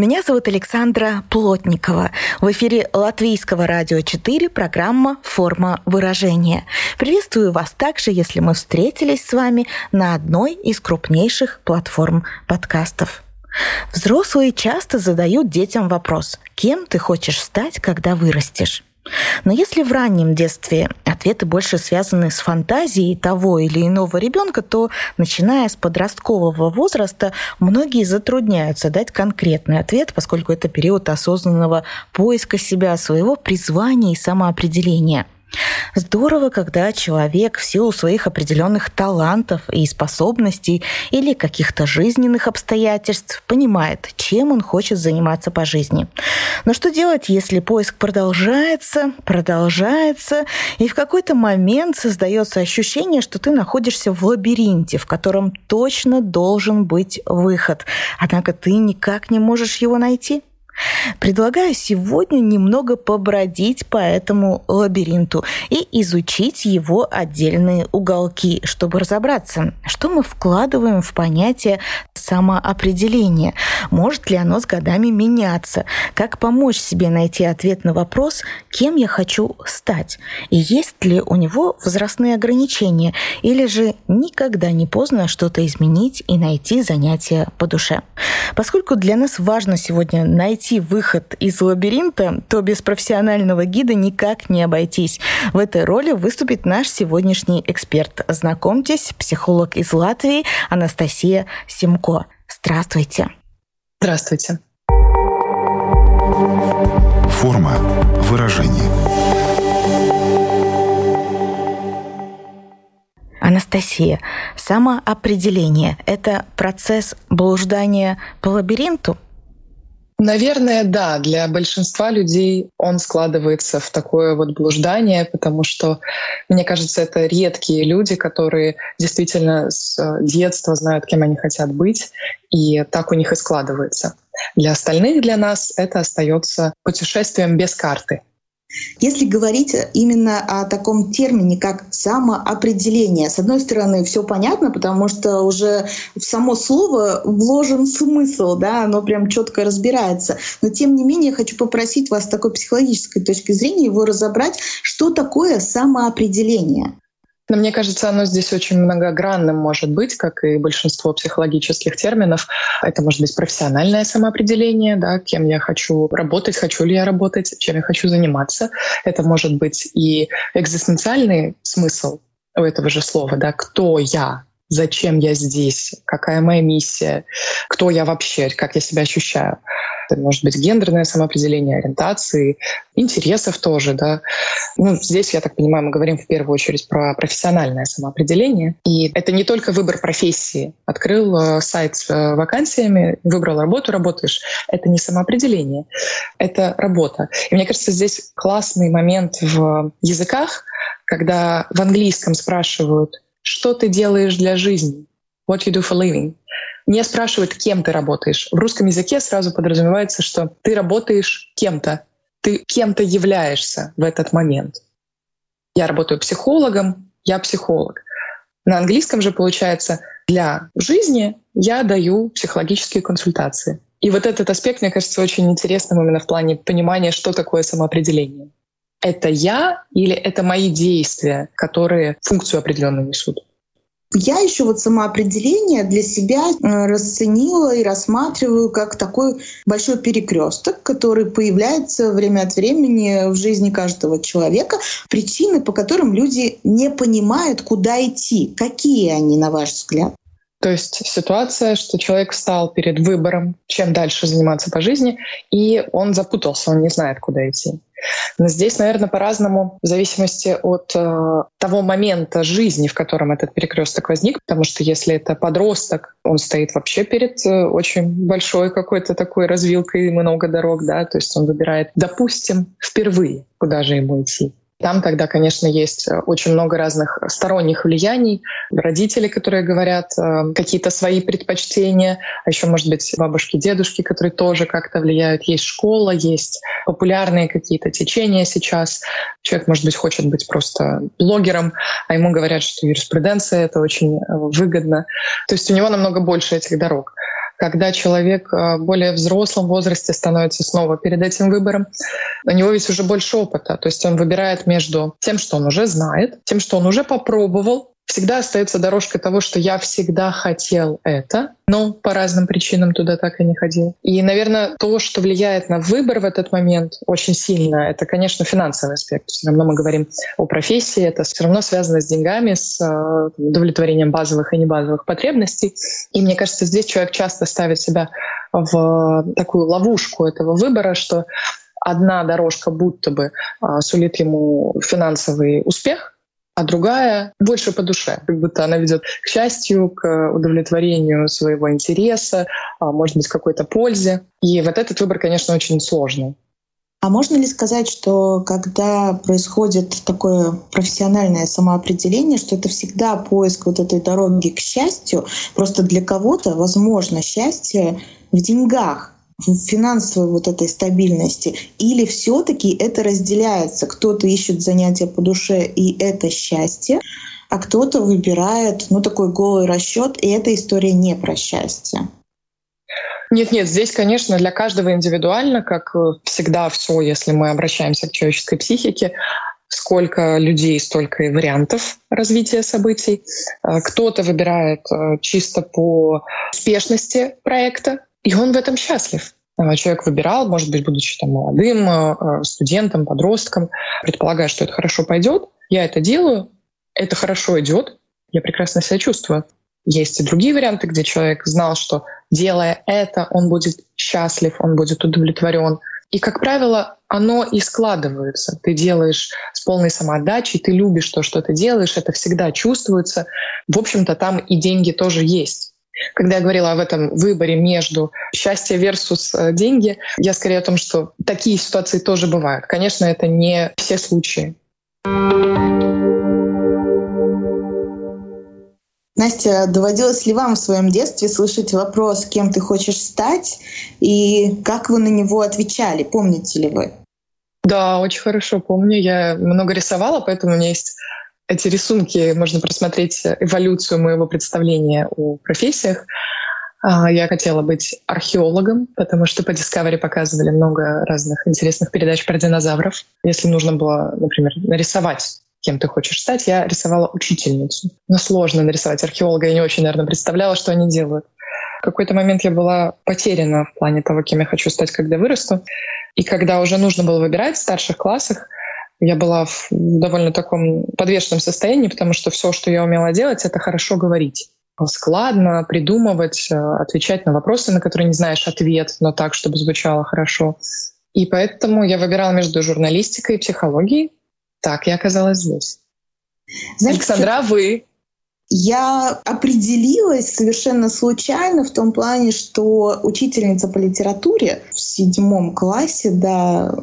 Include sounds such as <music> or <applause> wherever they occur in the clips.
Меня зовут Александра Плотникова. В эфире Латвийского радио 4 программа «Форма выражения». Приветствую вас также, если мы встретились с вами на одной из крупнейших платформ подкастов. Взрослые часто задают детям вопрос «Кем ты хочешь стать, когда вырастешь?». Но если в раннем детстве ответы больше связаны с фантазией того или иного ребенка, то начиная с подросткового возраста многие затрудняются дать конкретный ответ, поскольку это период осознанного поиска себя, своего призвания и самоопределения – Здорово, когда человек в силу своих определенных талантов и способностей или каких-то жизненных обстоятельств понимает, чем он хочет заниматься по жизни. Но что делать, если поиск продолжается, продолжается, и в какой-то момент создается ощущение, что ты находишься в лабиринте, в котором точно должен быть выход, однако ты никак не можешь его найти? Предлагаю сегодня немного побродить по этому лабиринту и изучить его отдельные уголки, чтобы разобраться, что мы вкладываем в понятие самоопределения, может ли оно с годами меняться, как помочь себе найти ответ на вопрос, кем я хочу стать, и есть ли у него возрастные ограничения, или же никогда не поздно что-то изменить и найти занятие по душе. Поскольку для нас важно сегодня найти найти выход из лабиринта, то без профессионального гида никак не обойтись. В этой роли выступит наш сегодняшний эксперт. Знакомьтесь, психолог из Латвии Анастасия Симко. Здравствуйте. Здравствуйте. Форма выражения. Анастасия, самоопределение – это процесс блуждания по лабиринту – Наверное, да. Для большинства людей он складывается в такое вот блуждание, потому что, мне кажется, это редкие люди, которые действительно с детства знают, кем они хотят быть, и так у них и складывается. Для остальных, для нас это остается путешествием без карты — если говорить именно о таком термине, как самоопределение, с одной стороны, все понятно, потому что уже в само слово вложен смысл, да, оно прям четко разбирается. Но тем не менее, хочу попросить вас с такой психологической точки зрения его разобрать, что такое самоопределение. Но мне кажется, оно здесь очень многогранным может быть, как и большинство психологических терминов. Это может быть профессиональное самоопределение, да, кем я хочу работать, хочу ли я работать, чем я хочу заниматься. Это может быть и экзистенциальный смысл у этого же слова, да, кто я, зачем я здесь, какая моя миссия, кто я вообще, как я себя ощущаю. Это может быть гендерное самоопределение, ориентации, интересов тоже. Да. Ну, здесь, я так понимаю, мы говорим в первую очередь про профессиональное самоопределение. И это не только выбор профессии. Открыл э, сайт с э, вакансиями, выбрал работу, работаешь. Это не самоопределение, это работа. И мне кажется, здесь классный момент в языках, когда в английском спрашивают, что ты делаешь для жизни? What you do for living? Не спрашивают, кем ты работаешь. В русском языке сразу подразумевается, что ты работаешь кем-то, ты кем-то являешься в этот момент. Я работаю психологом, я психолог. На английском же получается для жизни я даю психологические консультации. И вот этот аспект, мне кажется, очень интересным именно в плане понимания, что такое самоопределение. Это я или это мои действия, которые функцию определенную несут? Я еще вот самоопределение для себя э, расценила и рассматриваю как такой большой перекресток, который появляется время от времени в жизни каждого человека. Причины, по которым люди не понимают, куда идти. Какие они, на ваш взгляд? То есть ситуация, что человек встал перед выбором, чем дальше заниматься по жизни, и он запутался, он не знает, куда идти. Но здесь, наверное, по-разному, в зависимости от э, того момента жизни, в котором этот перекресток возник. Потому что если это подросток, он стоит вообще перед э, очень большой какой-то такой развилкой, много дорог, да, то есть он выбирает, допустим, впервые, куда же ему идти. Там тогда, конечно, есть э, очень много разных сторонних влияний. Родители, которые говорят э, какие-то свои предпочтения, а еще, может быть, бабушки, дедушки, которые тоже как-то влияют. Есть школа, есть популярные какие-то течения сейчас. Человек, может быть, хочет быть просто блогером, а ему говорят, что юриспруденция — это очень э, выгодно. То есть у него намного больше этих дорог когда человек в более взрослом возрасте становится снова перед этим выбором, у него ведь уже больше опыта. То есть он выбирает между тем, что он уже знает, тем, что он уже попробовал, всегда остается дорожка того, что я всегда хотел это, но по разным причинам туда так и не ходил. И, наверное, то, что влияет на выбор в этот момент очень сильно, это, конечно, финансовый аспект. Все равно мы говорим о профессии, это все равно связано с деньгами, с э, удовлетворением базовых и небазовых потребностей. И мне кажется, здесь человек часто ставит себя в такую ловушку этого выбора, что одна дорожка будто бы а, сулит ему финансовый успех, а другая больше по душе, как будто она ведет к счастью, к удовлетворению своего интереса, а, может быть, какой-то пользе. И вот этот выбор, конечно, очень сложный. А можно ли сказать, что когда происходит такое профессиональное самоопределение, что это всегда поиск вот этой дороги к счастью, просто для кого-то, возможно, счастье в деньгах, финансовой вот этой стабильности? Или все таки это разделяется? Кто-то ищет занятия по душе, и это счастье, а кто-то выбирает ну, такой голый расчет, и эта история не про счастье. Нет, нет, здесь, конечно, для каждого индивидуально, как всегда все, если мы обращаемся к человеческой психике, сколько людей, столько и вариантов развития событий. Э, кто-то выбирает э, чисто по успешности проекта, и он в этом счастлив. А, человек выбирал, может быть, будучи там молодым, а, а, студентом, подростком, предполагая, что это хорошо пойдет. Я это делаю, это хорошо идет, я прекрасно себя чувствую. Есть и другие варианты, где человек знал, что делая это, он будет счастлив, он будет удовлетворен. И, как правило, оно и складывается. Ты делаешь с полной самоотдачей, ты любишь то, что ты делаешь, это всегда чувствуется. В общем-то, там и деньги тоже есть. Когда я говорила об этом выборе между счастье versus э, деньги, я скорее о том, что такие ситуации тоже бывают. Конечно, это не все случаи. Настя, доводилось ли вам в своем детстве слышать вопрос, кем ты хочешь стать, и как вы на него отвечали? Помните ли вы? Да, очень хорошо помню. Я много рисовала, поэтому у меня есть эти рисунки, можно просмотреть эволюцию моего представления о профессиях. А, я хотела быть археологом, потому что по Discovery показывали много разных интересных передач про динозавров. Если нужно было, например, нарисовать кем ты хочешь стать, я рисовала учительницу. Но сложно нарисовать археолога, я не очень, наверное, представляла, что они делают. В какой-то момент я была потеряна в плане того, кем я хочу стать, когда вырасту. И когда уже нужно было выбирать в старших классах, я была в довольно таком подвешенном состоянии, потому что все, что я умела делать, это хорошо говорить складно придумывать, э, отвечать на вопросы, на которые не знаешь ответ, но так, чтобы звучало хорошо. И поэтому я выбирала между журналистикой и психологией. Так я оказалась здесь. Знаете, Александра, вы? Я определилась совершенно случайно в том плане, что учительница по литературе в седьмом классе, да,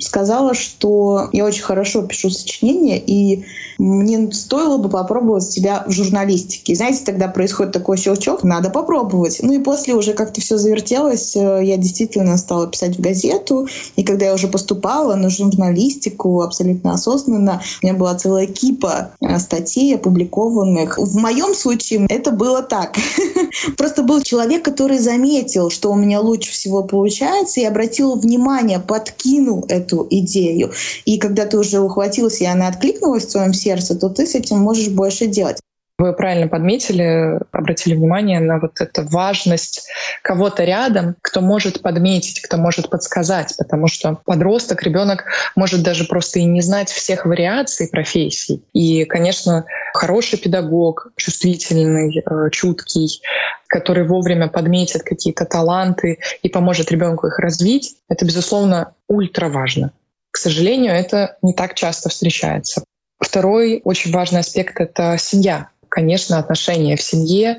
сказала, что я очень хорошо пишу сочинения, и мне стоило бы попробовать себя в журналистике. Знаете, тогда происходит такой щелчок, надо попробовать. Ну и после уже как-то все завертелось, э, я действительно стала писать в газету, и когда я уже поступала на журналистику абсолютно осознанно, у меня была целая кипа э, статей опубликованных. В моем случае это было так. <laughs> Просто был человек, который заметил, что у меня лучше всего получается, и обратил внимание, подкинул эту идею. И когда ты уже ухватился, и она откликнулась в твоем сердце, то ты с этим можешь больше делать. Вы правильно подметили, обратили внимание на вот эту важность кого-то рядом, кто может подметить, кто может подсказать, потому что подросток, ребенок может даже просто и не знать всех вариаций профессий. И, конечно, хороший педагог, чувствительный, э, чуткий, который вовремя подметит какие-то таланты и поможет ребенку их развить, это, безусловно, ультра важно. К сожалению, это не так часто встречается. Второй очень важный аспект — это семья. Конечно, отношения в семье,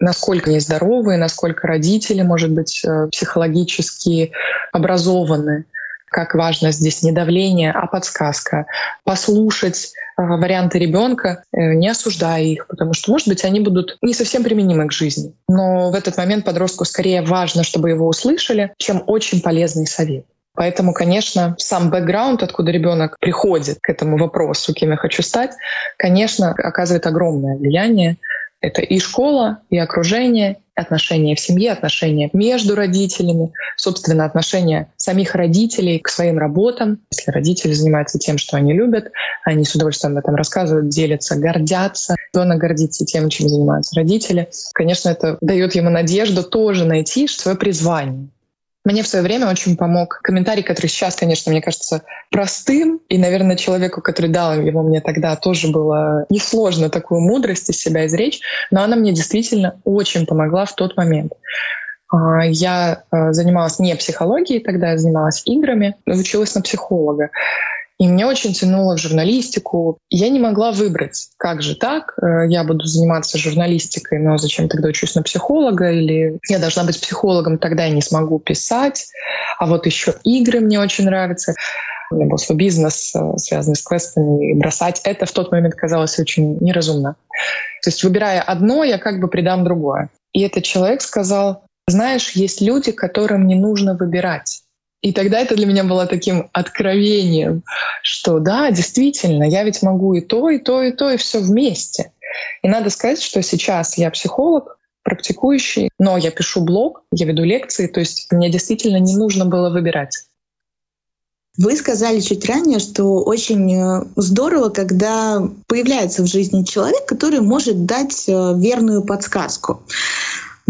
насколько они здоровые, насколько родители, может быть, э, психологически образованы. как важно здесь не давление, а подсказка. Послушать э, варианты ребенка, э, не осуждая их, потому что, может быть, они будут не совсем применимы к жизни. Но в этот момент подростку скорее важно, чтобы его услышали, чем очень полезный совет. Поэтому, конечно, сам бэкграунд, откуда ребенок приходит к этому вопросу, кем я хочу стать, конечно, оказывает огромное влияние. Это и школа, и окружение, отношения в семье, отношения между родителями, собственно, отношения самих родителей к своим работам. Если родители занимаются тем, что они любят, они с удовольствием об этом рассказывают, делятся, гордятся. Ребенок гордится тем, чем занимаются родители. Конечно, это дает ему надежду тоже найти свое призвание. Мне в свое время очень помог комментарий, который сейчас, конечно, мне кажется простым. И, наверное, человеку, который дал его мне тогда, тоже было несложно такую мудрость из себя изречь. Но она мне действительно очень помогла в тот момент. А, я э, занималась не психологией тогда, я занималась играми, училась на психолога. И мне очень тянуло в журналистику. Я не могла выбрать, как же так, э, я буду заниматься журналистикой, но зачем тогда учусь на психолога, или я должна быть психологом, тогда я не смогу писать. А вот еще игры мне очень нравятся. У меня был свой бизнес, э, связанный с квестами, и бросать это в тот момент казалось очень неразумно. То есть, выбирая одно, я как бы придам другое. И этот человек сказал, знаешь, есть люди, которым не нужно выбирать. И тогда это для меня было таким откровением, что да, действительно, я ведь могу и то, и то, и то, и все вместе. И надо сказать, что сейчас я психолог, практикующий, но я пишу блог, я веду лекции, то есть мне действительно не нужно было выбирать. Вы сказали чуть ранее, что очень э, здорово, когда появляется в жизни человек, который может дать э, верную подсказку.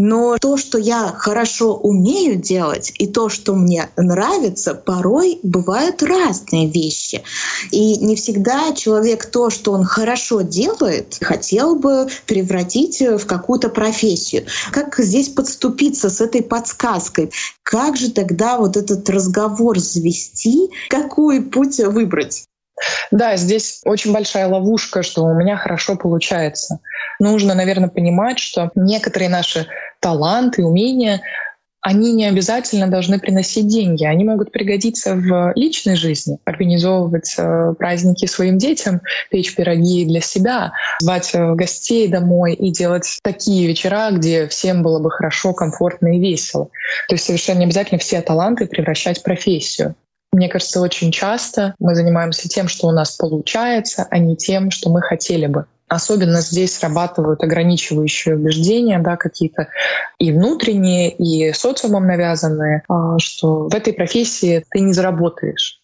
Но то, что я хорошо умею делать, и то, что мне нравится, порой бывают разные вещи. И не всегда человек то, что он хорошо делает, хотел бы превратить в какую-то профессию. Как здесь подступиться с этой подсказкой? Как же тогда вот этот разговор завести? Какой путь выбрать? Да, здесь очень большая ловушка, что у меня хорошо получается. Нужно, наверное, понимать, что некоторые наши таланты, умения, они не обязательно должны приносить деньги. Они могут пригодиться в личной жизни, организовывать э, праздники своим детям, печь пироги для себя, звать э, гостей домой и делать такие вечера, где всем было бы хорошо, комфортно и весело. То есть совершенно не обязательно все таланты превращать в профессию. Мне кажется, очень часто мы занимаемся тем, что у нас получается, а не тем, что мы хотели бы. Особенно здесь срабатывают ограничивающие убеждения, да, какие-то и внутренние, и социумом навязанные, а, что в этой профессии ты не заработаешь.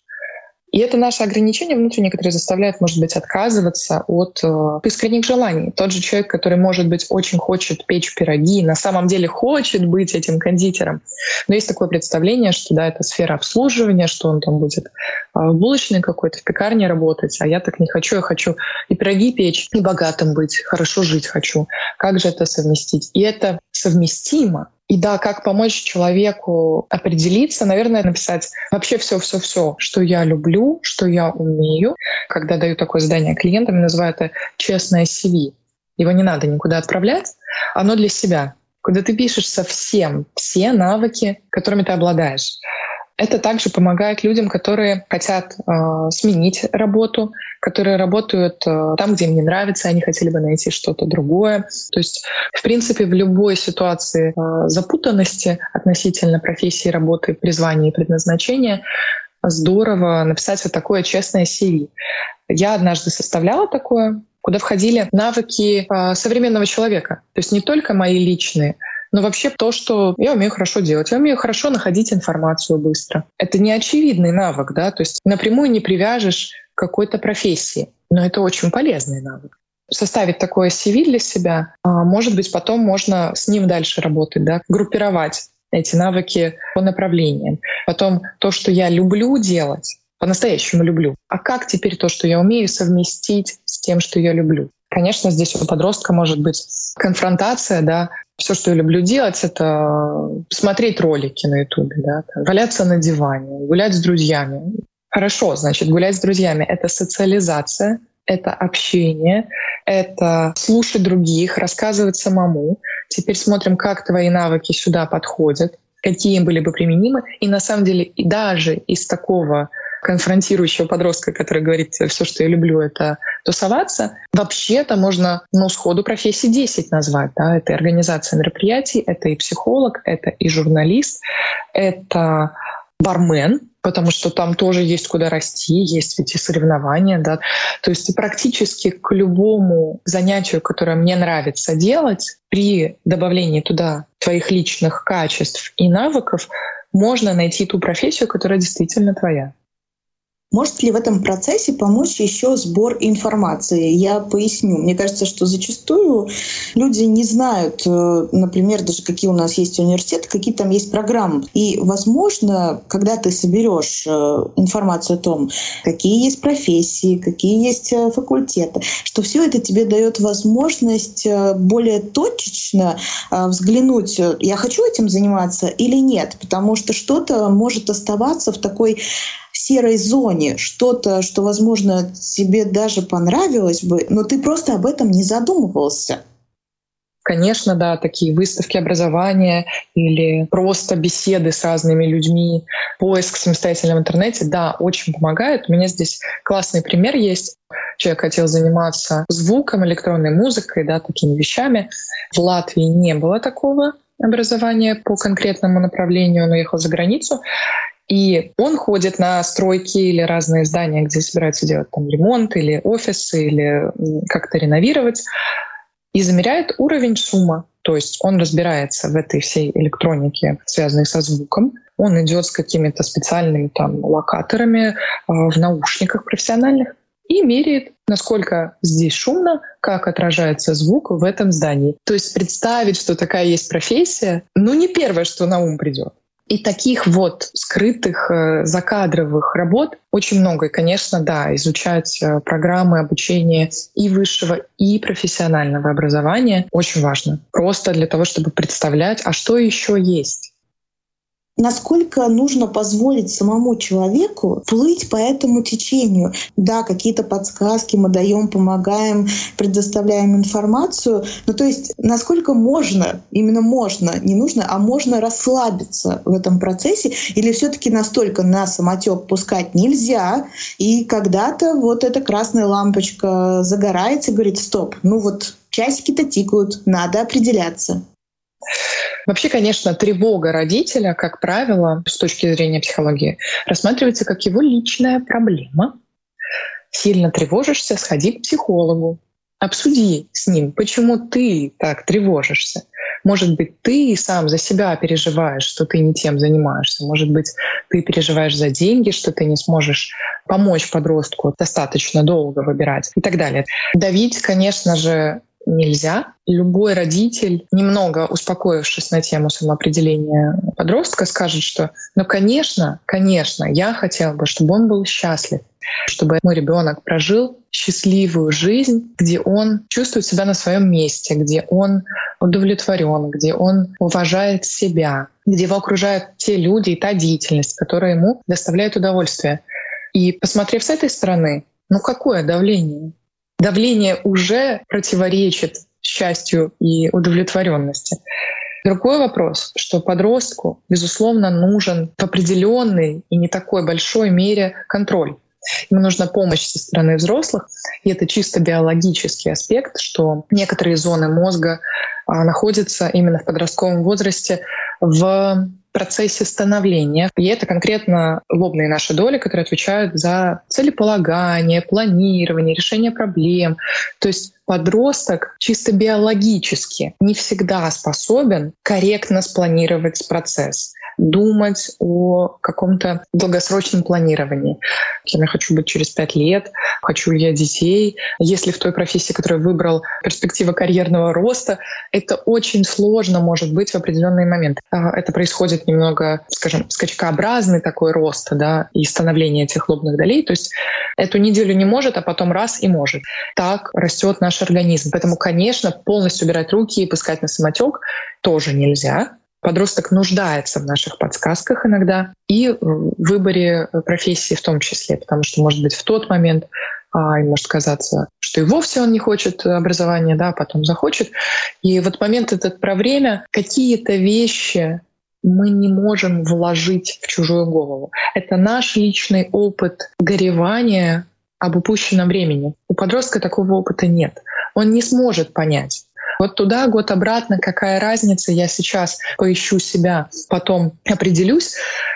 И это наше ограничение внутреннее, которое заставляет, может быть, отказываться от э, искренних желаний. Тот же человек, который, может быть, очень хочет печь пироги, на самом деле хочет быть этим кондитером. Но есть такое представление, что да, это сфера обслуживания, что он там будет э, в булочной какой-то, в пекарне работать, а я так не хочу, я хочу и пироги печь, и богатым быть, хорошо жить хочу. Как же это совместить? И это совместимо, и да, как помочь человеку определиться, наверное, написать вообще все-все-все, что я люблю, что я умею. Когда даю такое задание клиентам, называю это честное CV. Его не надо никуда отправлять, оно для себя. Когда ты пишешь совсем все навыки, которыми ты обладаешь. Это также помогает людям, которые хотят э, сменить работу, которые работают э, там, где им не нравится, они хотели бы найти что-то другое. То есть, в принципе, в любой ситуации э, запутанности относительно профессии, работы, призвания и предназначения здорово написать вот такое честное CV. Я однажды составляла такое, куда входили навыки э, современного человека. То есть не только мои личные, но вообще то, что я умею хорошо делать. Я умею хорошо находить информацию быстро. Это не очевидный навык, да, то есть напрямую не привяжешь к какой-то профессии, но это очень полезный навык составить такое CV для себя, а, может быть, потом можно с ним дальше работать, да, группировать эти навыки по направлениям. Потом то, что я люблю делать, по-настоящему люблю. А как теперь то, что я умею, совместить с тем, что я люблю? Конечно, здесь у подростка может быть конфронтация, да. Все, что я люблю делать, это смотреть ролики на Ютубе, да, валяться на диване, гулять с друзьями. Хорошо, значит, гулять с друзьями — это социализация, это общение, это слушать других, рассказывать самому. Теперь смотрим, как твои навыки сюда подходят. какие были бы применимы. И на самом деле и даже из такого конфронтирующего подростка, который говорит, все, что я люблю, это тусоваться, вообще-то можно ну, сходу профессии 10 назвать. Да? Это и организация мероприятий, это и психолог, это и журналист, это бармен, потому что там тоже есть куда расти, есть ведь и соревнования, да. То есть практически к любому занятию, которое мне нравится делать, при добавлении туда твоих личных качеств и навыков можно найти ту профессию, которая действительно твоя. Может ли в этом процессе помочь еще сбор информации? Я поясню. Мне кажется, что зачастую люди не знают, э, например, даже какие у нас есть университеты, какие там есть программы. И, возможно, когда ты соберешь э, информацию о том, какие есть профессии, какие есть э, факультеты, что все это тебе дает возможность более точечно взглянуть, я хочу этим заниматься или нет, потому что что-то может оставаться в такой серой зоне, что-то, что, возможно, тебе даже понравилось бы, но ты просто об этом не задумывался. Конечно, да, такие выставки образования или просто беседы с разными людьми, поиск самостоятельно в интернете, да, очень помогают. У меня здесь классный пример есть. Человек хотел заниматься звуком, электронной музыкой, да, такими вещами. В Латвии не было такого образования по конкретному направлению, он уехал за границу. И он ходит на стройки или разные здания, где собираются делать там ремонт или офисы, или как-то реновировать, и замеряет уровень шума. То есть он разбирается в этой всей электронике, связанной со звуком. Он идет с какими-то специальными там локаторами э, в наушниках профессиональных и меряет, насколько здесь шумно, как отражается звук в этом здании. То есть представить, что такая есть профессия, ну не первое, что на ум придет. И таких вот скрытых э, закадровых работ очень много. И, конечно, да, изучать э, программы обучения и высшего, и профессионального образования очень важно. Просто для того, чтобы представлять, а что еще есть насколько нужно позволить самому человеку плыть по этому течению. Да, какие-то подсказки мы даем, помогаем, предоставляем информацию. Но то есть насколько можно, именно можно, не нужно, а можно расслабиться в этом процессе или все таки настолько на самотек пускать нельзя, и когда-то вот эта красная лампочка загорается и говорит, стоп, ну вот часики-то тикают, надо определяться. Вообще, конечно, тревога родителя, как правило, с точки зрения психологии, рассматривается как его личная проблема. Сильно тревожишься, сходи к психологу, обсуди с ним, почему ты так тревожишься. Может быть, ты сам за себя переживаешь, что ты не тем занимаешься. Может быть, ты переживаешь за деньги, что ты не сможешь помочь подростку достаточно долго выбирать и так далее. Давить, конечно же, нельзя. Любой родитель, немного успокоившись на тему самоопределения подростка, скажет, что, ну, конечно, конечно, я хотела бы, чтобы он был счастлив, чтобы мой ребенок прожил счастливую жизнь, где он чувствует себя на своем месте, где он удовлетворен, где он уважает себя, где его окружают те люди и та деятельность, которая ему доставляет удовольствие. И посмотрев с этой стороны, ну какое давление? Давление уже противоречит счастью и удовлетворенности. Другой вопрос, что подростку, безусловно, нужен в определенной и не такой большой мере контроль. Ему нужна помощь со стороны взрослых, и это чисто биологический аспект, что некоторые зоны мозга а, находятся именно в подростковом возрасте в процессе становления. И это конкретно лобные наши доли, которые отвечают за целеполагание, планирование, решение проблем. То есть подросток чисто биологически не всегда способен корректно спланировать процесс думать о каком-то долгосрочном планировании. Кем я хочу быть через пять лет, хочу ли я детей. Если в той профессии, которую выбрал, перспектива карьерного роста, это очень сложно может быть в определенный момент. А, это происходит немного, скажем, скачкообразный такой рост да, и становление этих лобных долей. То есть эту неделю не может, а потом раз и может. Так растет наш организм. Поэтому, конечно, полностью убирать руки и пускать на самотек тоже нельзя. Подросток нуждается в наших подсказках иногда и в выборе профессии в том числе, потому что, может быть, в тот момент а, может казаться, что и вовсе он не хочет образования, да, а потом захочет. И вот момент этот про время, какие-то вещи мы не можем вложить в чужую голову. Это наш личный опыт горевания об упущенном времени. У подростка такого опыта нет. Он не сможет понять. Вот туда, год обратно, какая разница, я сейчас поищу себя, потом определюсь.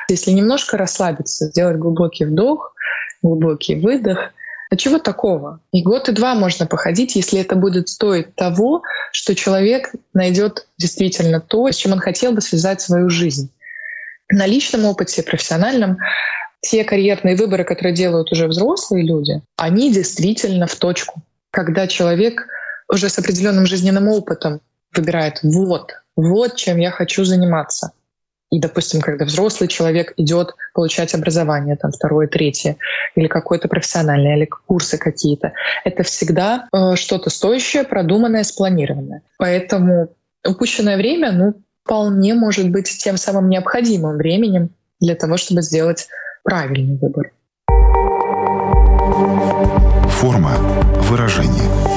Если немножко расслабиться, сделать глубокий вдох, глубокий выдох, а чего такого? И год, и два можно походить, если это будет стоить того, что человек найдет действительно то, с чем он хотел бы связать свою жизнь. На личном опыте, профессиональном, те карьерные выборы, которые делают уже взрослые люди, они действительно в точку. Когда человек уже с определенным жизненным опытом выбирает вот, вот чем я хочу заниматься. И, допустим, когда взрослый человек идет получать образование, там, второе, третье, или какое-то профессиональное, или курсы какие-то, это всегда э, что-то стоящее, продуманное, спланированное. Поэтому упущенное время, ну, вполне может быть тем самым необходимым временем для того, чтобы сделать правильный выбор. Форма выражения.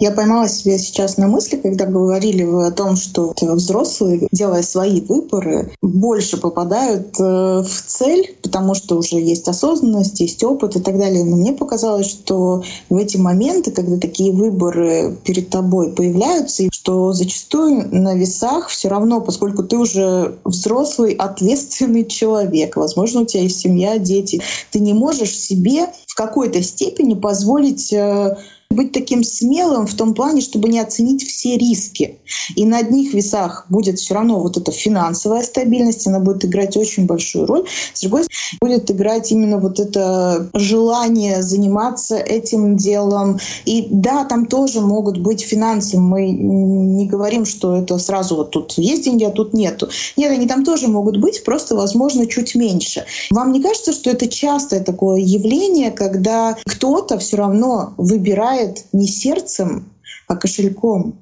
Я поймала себя сейчас на мысли, когда говорили вы о том, что взрослые, делая свои выборы, больше попадают э, в цель, потому что уже есть осознанность, есть опыт и так далее. Но мне показалось, что в эти моменты, когда такие выборы перед тобой появляются, что зачастую на весах все равно, поскольку ты уже взрослый, ответственный человек, возможно, у тебя есть семья, дети, ты не можешь себе в какой-то степени позволить э, быть таким смелым в том плане, чтобы не оценить все риски. И на одних весах будет все равно вот эта финансовая стабильность, она будет играть очень большую роль. С другой стороны, будет играть именно вот это желание заниматься этим делом. И да, там тоже могут быть финансы. Мы не говорим, что это сразу вот тут есть деньги, а тут нету. Нет, они там тоже могут быть, просто, возможно, чуть меньше. Вам не кажется, что это частое такое явление, когда кто-то все равно выбирает выбирает не сердцем, а кошельком.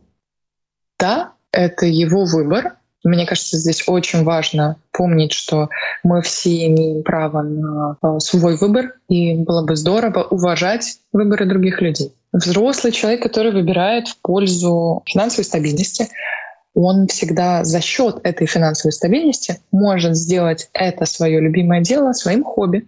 Да, это его выбор. Мне кажется, здесь очень важно помнить, что мы все имеем право на а, свой выбор, и было бы здорово уважать выборы других людей. Взрослый человек, который выбирает в пользу финансовой стабильности, он всегда за счет этой финансовой стабильности может сделать это свое любимое дело своим хобби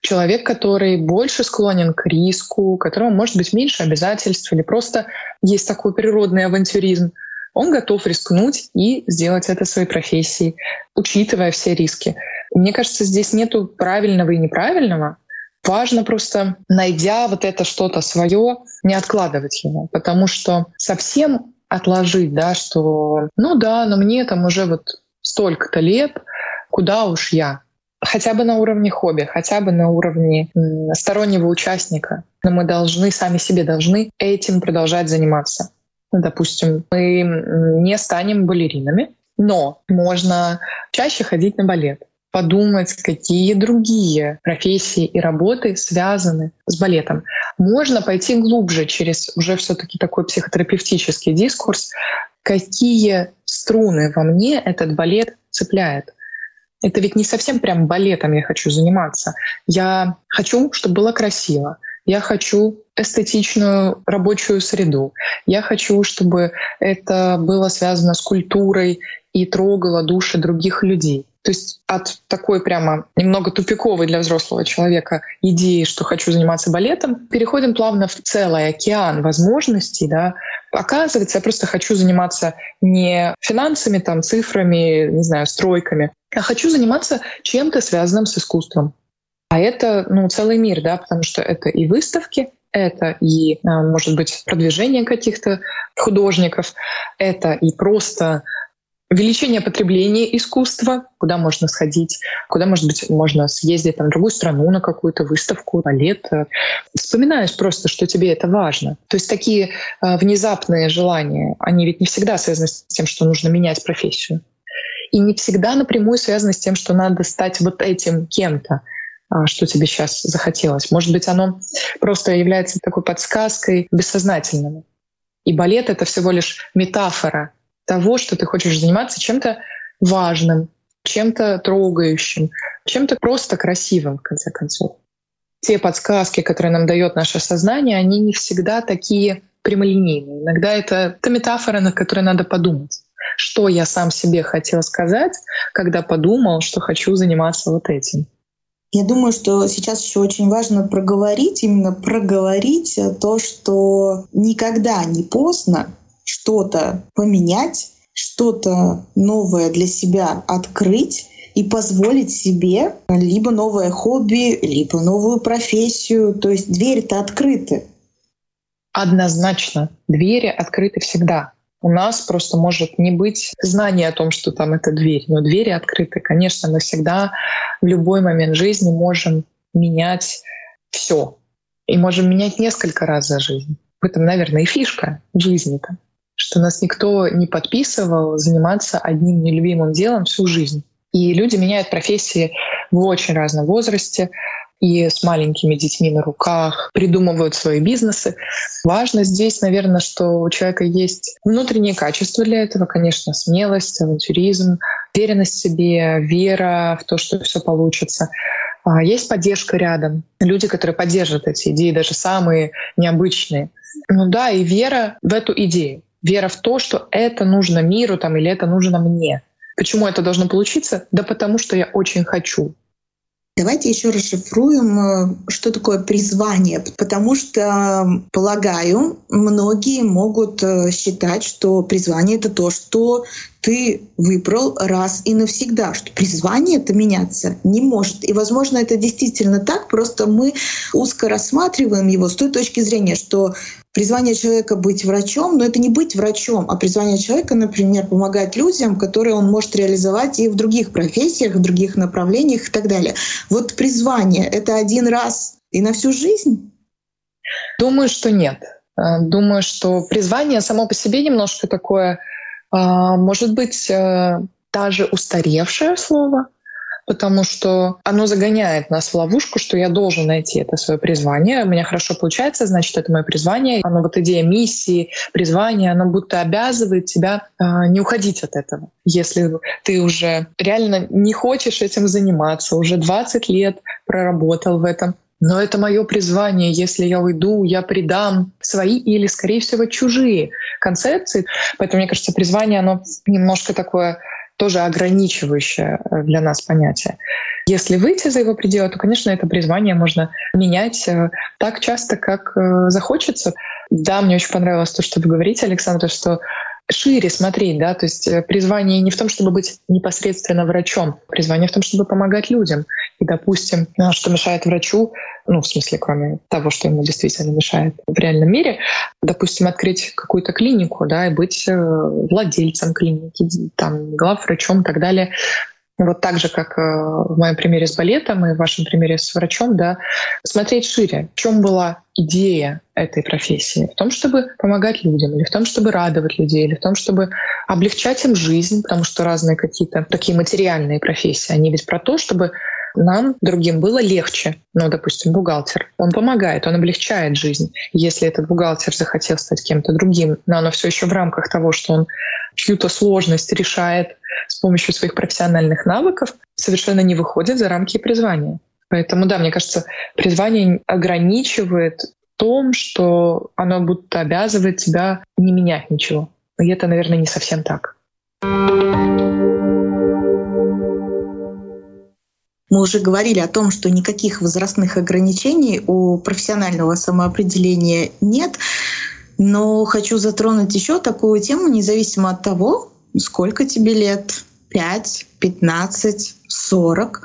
человек, который больше склонен к риску, у которого может быть меньше обязательств или просто есть такой природный авантюризм, он готов рискнуть и сделать это своей профессией, учитывая все риски. Мне кажется, здесь нету правильного и неправильного. Важно просто, найдя вот это что-то свое, не откладывать его, потому что совсем отложить, да, что ну да, но мне там уже вот столько-то лет, куда уж я хотя бы на уровне хобби, хотя бы на уровне стороннего участника. Но мы должны, сами себе должны этим продолжать заниматься. Допустим, мы не станем балеринами, но можно чаще ходить на балет, подумать, какие другие профессии и работы связаны с балетом. Можно пойти глубже через уже все-таки такой психотерапевтический дискурс, какие струны во мне этот балет цепляет. Это ведь не совсем прям балетом я хочу заниматься. Я хочу, чтобы было красиво. Я хочу эстетичную рабочую среду. Я хочу, чтобы это было связано с культурой и трогало души других людей. То есть от такой прямо немного тупиковой для взрослого человека идеи, что хочу заниматься балетом, переходим плавно в целый океан возможностей. Да. Оказывается, я просто хочу заниматься не финансами, там, цифрами, не знаю, стройками, а хочу заниматься чем-то связанным с искусством. А это ну, целый мир, да, потому что это и выставки, это и, а, может быть, продвижение каких-то художников, это и просто увеличение потребления искусства, куда можно сходить, куда, может быть, можно съездить там, в другую страну на какую-то выставку, балет. Вспоминаешь просто, что тебе это важно. То есть такие э, внезапные желания, они ведь не всегда связаны с тем, что нужно менять профессию и не всегда напрямую связано с тем, что надо стать вот этим кем-то, а, что тебе сейчас захотелось. Может быть, оно просто является такой подсказкой бессознательному. И балет — это всего лишь метафора того, что ты хочешь заниматься чем-то важным, чем-то трогающим, чем-то просто красивым, в конце концов. Те подсказки, которые нам дает наше сознание, они не всегда такие прямолинейно. Иногда это, это метафора, над которой надо подумать. Что я сам себе хотел сказать, когда подумал, что хочу заниматься вот этим. Я думаю, что сейчас еще очень важно проговорить, именно проговорить то, что никогда не поздно что-то поменять, что-то новое для себя открыть и позволить себе либо новое хобби, либо новую профессию. То есть двери-то открыты. Однозначно. Двери открыты всегда. У нас просто может не быть знания о том, что там эта дверь, но двери открыты. Конечно, мы всегда в любой момент жизни можем менять все. И можем менять несколько раз за жизнь. В этом, наверное, и фишка жизни-то, что нас никто не подписывал заниматься одним нелюбимым делом всю жизнь. И люди меняют профессии в очень разном возрасте и с маленькими детьми на руках, придумывают свои бизнесы. Важно здесь, наверное, что у человека есть внутренние качества для этого, конечно, смелость, авантюризм, уверенность в себе, вера в то, что все получится. А есть поддержка рядом, люди, которые поддерживают эти идеи, даже самые необычные. Ну да, и вера в эту идею, вера в то, что это нужно миру там, или это нужно мне. Почему это должно получиться? Да потому что я очень хочу. Давайте еще расшифруем, э, что такое призвание, потому что, полагаю, многие могут э, считать, что призвание — это то, что ты выбрал раз и навсегда, что призвание это меняться не может. И, возможно, это действительно так, просто мы узко рассматриваем его с той точки зрения, что призвание человека быть врачом, но это не быть врачом, а призвание человека, например, помогать людям, которые он может реализовать и в других профессиях, в других направлениях и так далее. Вот призвание — это один раз и на всю жизнь? Думаю, что нет. Э, думаю, что призвание само по себе немножко такое, э, может быть, э, даже устаревшее слово — потому что оно загоняет нас в ловушку, что я должен найти это свое призвание. У меня хорошо получается, значит, это мое призвание. Оно вот идея миссии, призвания, оно будто обязывает тебя э, не уходить от этого. Если ты уже реально не хочешь этим заниматься, уже 20 лет проработал в этом, но это мое призвание. Если я уйду, я предам свои или, скорее всего, чужие концепции. Поэтому, мне кажется, призвание, оно немножко такое тоже ограничивающее э, для нас понятие. Если выйти за его пределы, то, конечно, это призвание можно менять э, так часто, как э, захочется. Да, мне очень понравилось то, что вы говорите, Александр, что шире смотреть, да, то есть призвание не в том, чтобы быть непосредственно врачом, призвание в том, чтобы помогать людям. И, допустим, что мешает врачу, ну, в смысле, кроме того, что ему действительно мешает в реальном мире, допустим, открыть какую-то клинику, да, и быть э, владельцем клиники, там, главврачом и так далее. Вот так же, как э, в моем примере с балетом и в вашем примере с врачом, да, смотреть шире. В чем была идея этой профессии? В том, чтобы помогать людям, или в том, чтобы радовать людей, или в том, чтобы облегчать им жизнь, потому что разные какие-то такие материальные профессии, они ведь про то, чтобы нам, другим, было легче. Ну, допустим, бухгалтер. Он помогает, он облегчает жизнь. Если этот бухгалтер захотел стать кем-то другим, но оно все еще в рамках того, что он чью-то сложность решает с помощью своих профессиональных навыков, совершенно не выходит за рамки призвания. Поэтому, да, мне кажется, призвание ограничивает том, что оно будто обязывает тебя не менять ничего. И это, наверное, не совсем так. Мы уже говорили о том, что никаких возрастных ограничений у профессионального самоопределения нет. Но хочу затронуть еще такую тему, независимо от того, сколько тебе лет, 5, 15, 40.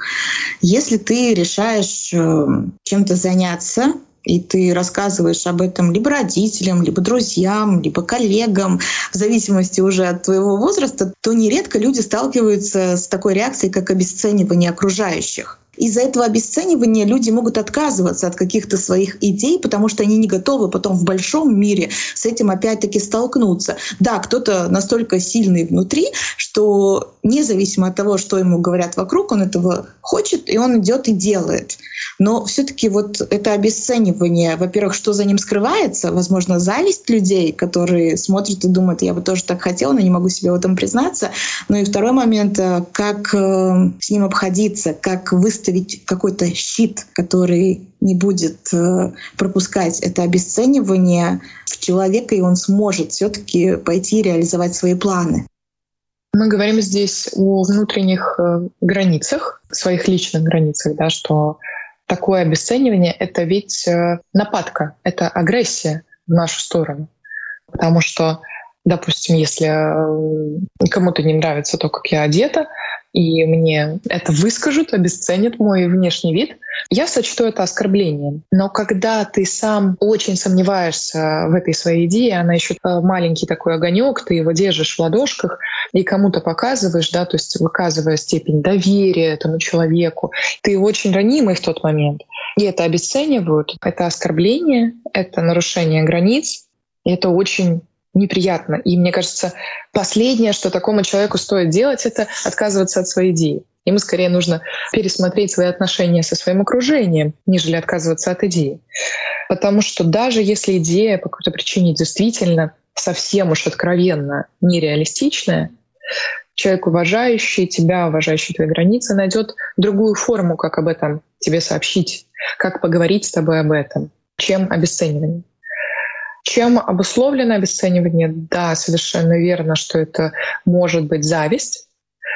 Если ты решаешь э, чем-то заняться, и ты рассказываешь об этом либо родителям, либо друзьям, либо коллегам, в зависимости уже от твоего возраста, то нередко люди сталкиваются с такой реакцией, как обесценивание окружающих. Из-за этого обесценивания люди могут отказываться от каких-то своих идей, потому что они не готовы потом в большом мире с этим опять-таки столкнуться. Да, кто-то настолько сильный внутри, что независимо от того, что ему говорят вокруг, он этого хочет, и он идет и делает. Но все-таки вот это обесценивание, во-первых, что за ним скрывается, возможно, зависть людей, которые смотрят и думают, я бы тоже так хотела, но не могу себе в этом признаться. Ну и второй момент, э, как э, с ним обходиться, как выстроить выставить какой-то щит, который не будет э, пропускать это обесценивание в человека, и он сможет все-таки пойти реализовать свои планы. Мы говорим здесь о внутренних э, границах, своих личных границах, да, что такое обесценивание — это ведь э, нападка, это агрессия в нашу сторону. Потому что, допустим, если кому-то не нравится то, как я одета, и мне это выскажут, обесценят мой внешний вид, я сочту это оскорблением. Но когда ты сам очень сомневаешься в этой своей идее, она еще э, маленький такой огонек, ты его держишь в ладошках и кому-то показываешь, да, то есть выказывая степень доверия этому человеку, ты очень ранимый в тот момент. И это обесценивают, это оскорбление, это нарушение границ, и это очень неприятно. И мне кажется, последнее, что такому человеку стоит делать, это отказываться от своей идеи. Ему скорее нужно пересмотреть свои отношения со своим окружением, нежели отказываться от идеи. Потому что даже если идея по какой-то причине действительно совсем уж откровенно нереалистичная, человек, уважающий тебя, уважающий твои границы, найдет другую форму, как об этом тебе сообщить, как поговорить с тобой об этом, чем обесценивание. Чем обусловлено обесценивание? Да, совершенно верно, что это может быть зависть.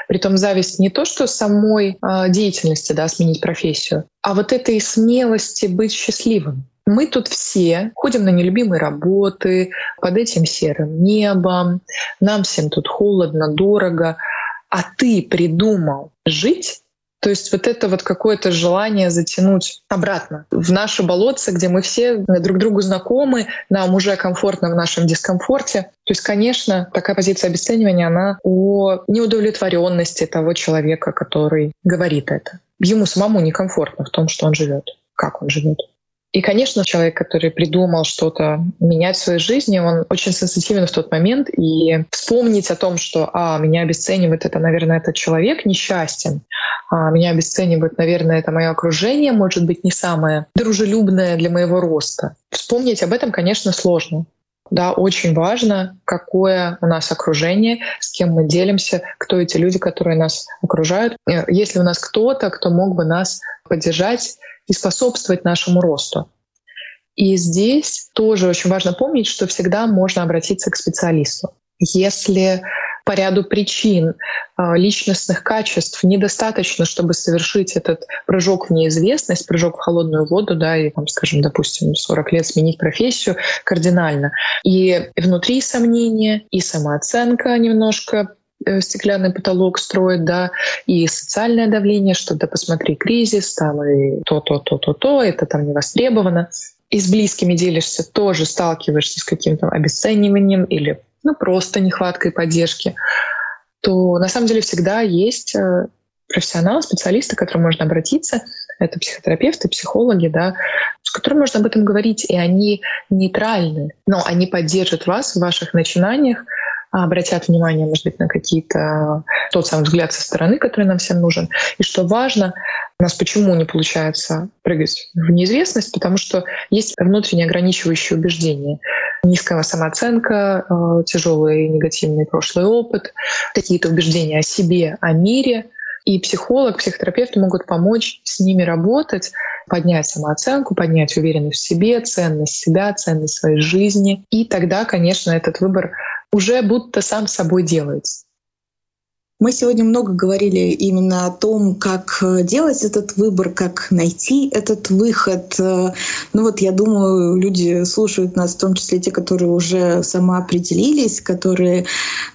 Притом зависть не то, что самой э, деятельности, да, сменить профессию, а вот этой смелости быть счастливым. Мы тут все ходим на нелюбимые работы, под этим серым небом, нам всем тут холодно, дорого, а ты придумал жить то есть вот это вот какое-то желание затянуть обратно в наше болотце, где мы все друг другу знакомы, нам уже комфортно в нашем дискомфорте. То есть, конечно, такая позиция обесценивания, она о неудовлетворенности того человека, который говорит это. Ему самому некомфортно в том, что он живет, как он живет. И, конечно, человек, который придумал что-то менять в своей жизни, он очень сенситивен в тот момент. И вспомнить о том, что а, меня обесценивает это, наверное, этот человек несчастен, а, меня обесценивает, наверное, это мое окружение, может быть, не самое дружелюбное для моего роста. Вспомнить об этом, конечно, сложно. Да, очень важно, какое у нас окружение, с кем мы делимся, кто эти люди, которые нас окружают. Э, если у нас кто-то, кто мог бы нас поддержать и способствовать нашему росту. И здесь тоже очень важно помнить, что всегда можно обратиться к специалисту. Если по ряду причин а, личностных качеств недостаточно, чтобы совершить этот прыжок в неизвестность, прыжок в холодную воду, да, и, там, скажем, допустим, 40 лет сменить профессию кардинально. И внутри сомнения, и самооценка немножко Э, стеклянный потолок строит, да, и социальное давление, что да посмотри, кризис, там и то-то, то-то, то, это там не востребовано. И с близкими делишься, тоже сталкиваешься с каким-то обесцениванием или ну, просто нехваткой поддержки, то на самом деле всегда есть э, профессионалы, специалисты, к которым можно обратиться. Это психотерапевты, психологи, да, с которыми можно об этом говорить, и они нейтральны, но они поддержат вас в ваших начинаниях, обратят внимание, может быть, на какие-то тот самый взгляд со стороны, который нам всем нужен. И что важно, у нас почему не получается прыгать в неизвестность, потому что есть внутренние ограничивающие убеждения. Низкая самооценка, э, тяжелый негативный прошлый опыт, какие-то убеждения о себе, о мире. И психолог, психотерапевт могут помочь с ними работать, поднять самооценку, поднять уверенность в себе, ценность себя, ценность своей жизни. И тогда, конечно, этот выбор уже будто сам собой делается. Мы сегодня много говорили именно о том, как э, делать этот выбор, как найти этот выход. Э, ну вот я думаю, люди слушают нас, в том числе те, которые уже самоопределились, которые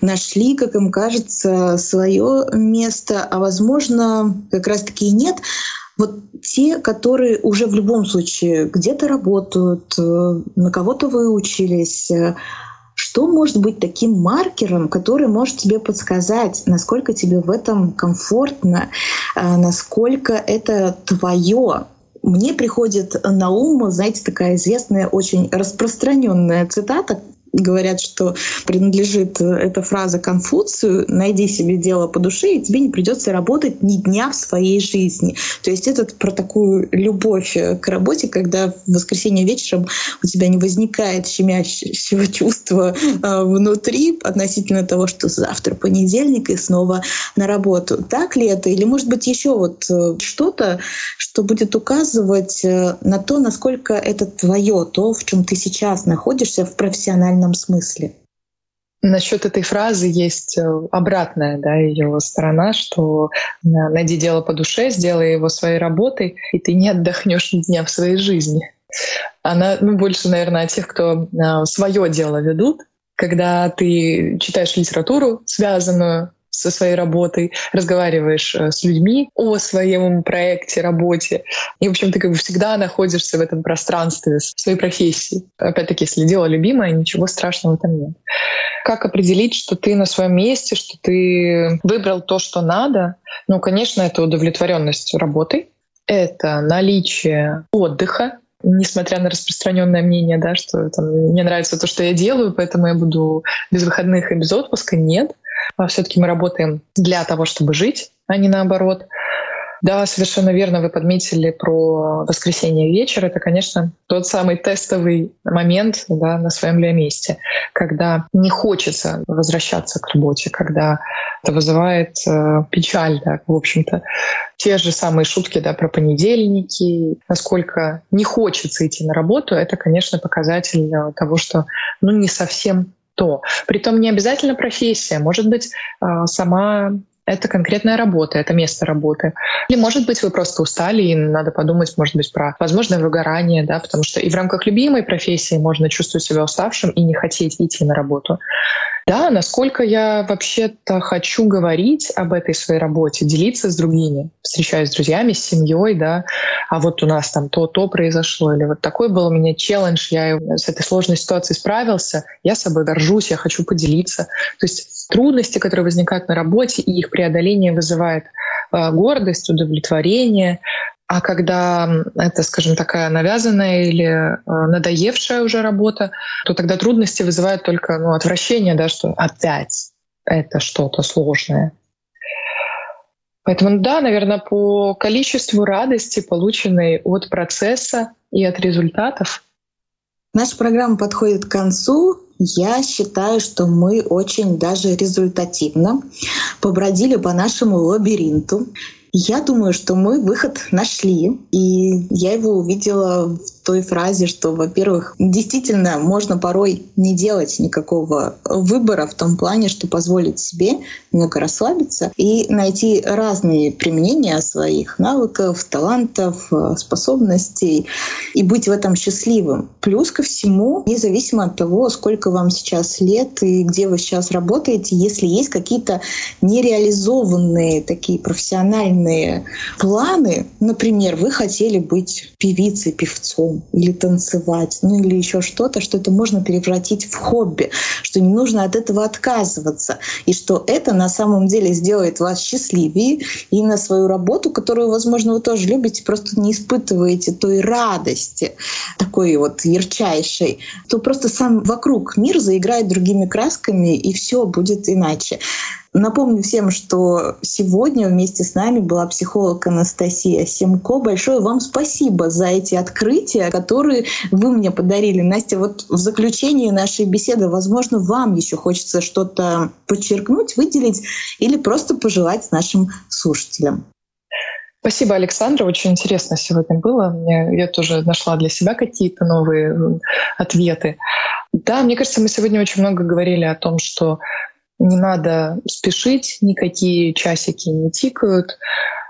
нашли, как им кажется, свое место, а возможно, как раз-таки и нет. Вот те, которые уже в любом случае где-то работают, э, на кого-то выучились, что может быть таким маркером, который может тебе подсказать, насколько тебе в этом комфортно, а, насколько это твое? Мне приходит на ум, знаете, такая известная, очень распространенная цитата говорят, что принадлежит эта фраза Конфуцию «найди себе дело по душе, и тебе не придется работать ни дня в своей жизни». То есть это про такую любовь к работе, когда в воскресенье вечером у тебя не возникает щемящего <laughs> чувства э, внутри относительно того, что завтра понедельник и снова на работу. Так ли это? Или может быть еще вот э, что-то, что будет указывать э, на то, насколько это твое, то, в чем ты сейчас находишься в профессиональном смысле? Насчет этой фразы есть э, обратная да, ее сторона, что найди дело по душе, сделай его своей работой, и ты не отдохнешь ни дня в своей жизни. Она ну, больше, наверное, о тех, кто свое дело ведут, когда ты читаешь литературу, связанную со своей работой, разговариваешь э, с людьми о своем проекте, работе. И, в общем, ты как бы всегда находишься в этом пространстве своей профессии. Опять-таки, если дело любимое, ничего страшного там нет. Как определить, что ты на своем месте, что ты выбрал то, что надо? Ну, конечно, это удовлетворенность работой, это наличие отдыха, несмотря на распространенное мнение, да, что там, мне нравится то, что я делаю, поэтому я буду без выходных и без отпуска. Нет. А все-таки мы работаем для того, чтобы жить, а не наоборот. Да, совершенно верно вы подметили про воскресенье вечер. Это, конечно, тот самый тестовый момент да, на своем ли месте, когда не хочется возвращаться к работе, когда это вызывает э, печаль, да, в общем-то. Те же самые шутки да, про понедельники, насколько не хочется идти на работу, это, конечно, показатель э, того, что ну, не совсем то. Притом не обязательно профессия, может быть, а, сама это конкретная работа, это место работы. Или, может быть, вы просто устали, и надо подумать, может быть, про возможное выгорание, да, потому что и в рамках любимой профессии можно чувствовать себя уставшим и не хотеть идти на работу. Да, насколько я вообще-то хочу говорить об этой своей работе, делиться с другими, встречаюсь с друзьями, с семьей, да, а вот у нас там то-то произошло, или вот такой был у меня челлендж, я с этой сложной ситуацией справился, я собой горжусь, я хочу поделиться. То есть трудности, которые возникают на работе, и их преодоление вызывает э, гордость, удовлетворение, а когда это, скажем, такая навязанная или э, надоевшая уже работа, то тогда трудности вызывают только ну, отвращение, да, что опять это что-то сложное. Поэтому да, наверное, по количеству радости, полученной от процесса и от результатов. Наша программа подходит к концу. Я считаю, что мы очень даже результативно побродили по нашему лабиринту. Я думаю, что мы выход нашли, и я его увидела в той фразе, что, во-первых, действительно можно порой не делать никакого выбора в том плане, что позволить себе немного расслабиться и найти разные применения своих навыков, талантов, способностей и быть в этом счастливым. Плюс ко всему, независимо от того, сколько вам сейчас лет и где вы сейчас работаете, если есть какие-то нереализованные такие профессиональные планы, например, вы хотели быть певицей, певцом, или танцевать, ну или еще что-то, что это можно превратить в хобби, что не нужно от этого отказываться, и что это на самом деле сделает вас счастливее и на свою работу, которую, возможно, вы тоже любите, просто не испытываете той радости, такой вот ярчайшей, то просто сам вокруг мир заиграет другими красками, и все будет иначе. Напомню всем, что сегодня вместе с нами была психолог Анастасия Семко. Большое вам спасибо за эти открытия, которые вы мне подарили. Настя, вот в заключении нашей беседы, возможно, вам еще хочется что-то подчеркнуть, выделить или просто пожелать нашим слушателям. Спасибо, Александра. Очень интересно сегодня было. Я тоже нашла для себя какие-то новые ответы. Да, мне кажется, мы сегодня очень много говорили о том, что не надо спешить, никакие часики не тикают.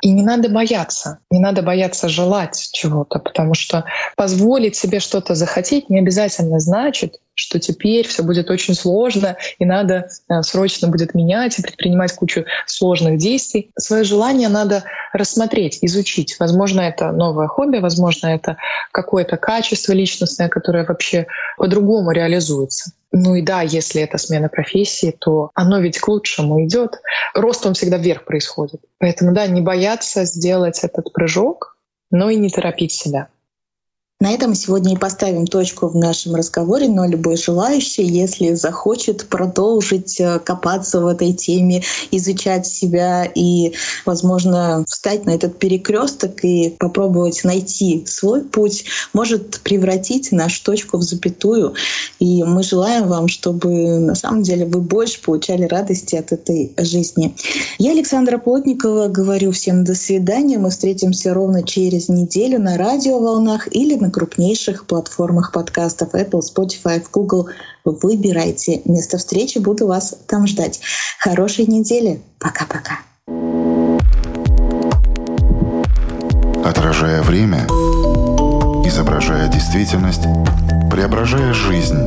И не надо бояться, не надо бояться желать чего-то, потому что позволить себе что-то захотеть не обязательно значит, что теперь все будет очень сложно, и надо э, срочно будет менять и предпринимать кучу сложных действий. Свое желание надо рассмотреть, изучить. Возможно, это новое хобби, возможно, это какое-то качество личностное, которое вообще по-другому реализуется. Ну и да, если это смена профессии, то оно ведь к лучшему идет. Рост он всегда вверх происходит. Поэтому да, не бояться сделать этот прыжок, но и не торопить себя. На этом сегодня и поставим точку в нашем разговоре, но любой желающий, если захочет продолжить э, копаться в этой теме, изучать себя и, возможно, встать на этот перекресток и попробовать найти свой путь, может превратить нашу точку в запятую. И мы желаем вам, чтобы на самом деле вы больше получали радости от этой жизни. Я, Александра Плотникова, говорю всем до свидания. Мы встретимся ровно через неделю на радиоволнах или на крупнейших платформах подкастов Apple, Spotify, Google. Выбирайте место встречи, буду вас там ждать. Хорошей недели. Пока-пока. Отражая время, изображая действительность, преображая жизнь.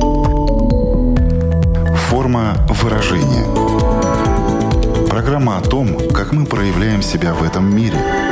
Форма выражения. Программа о том, как мы проявляем себя в этом мире –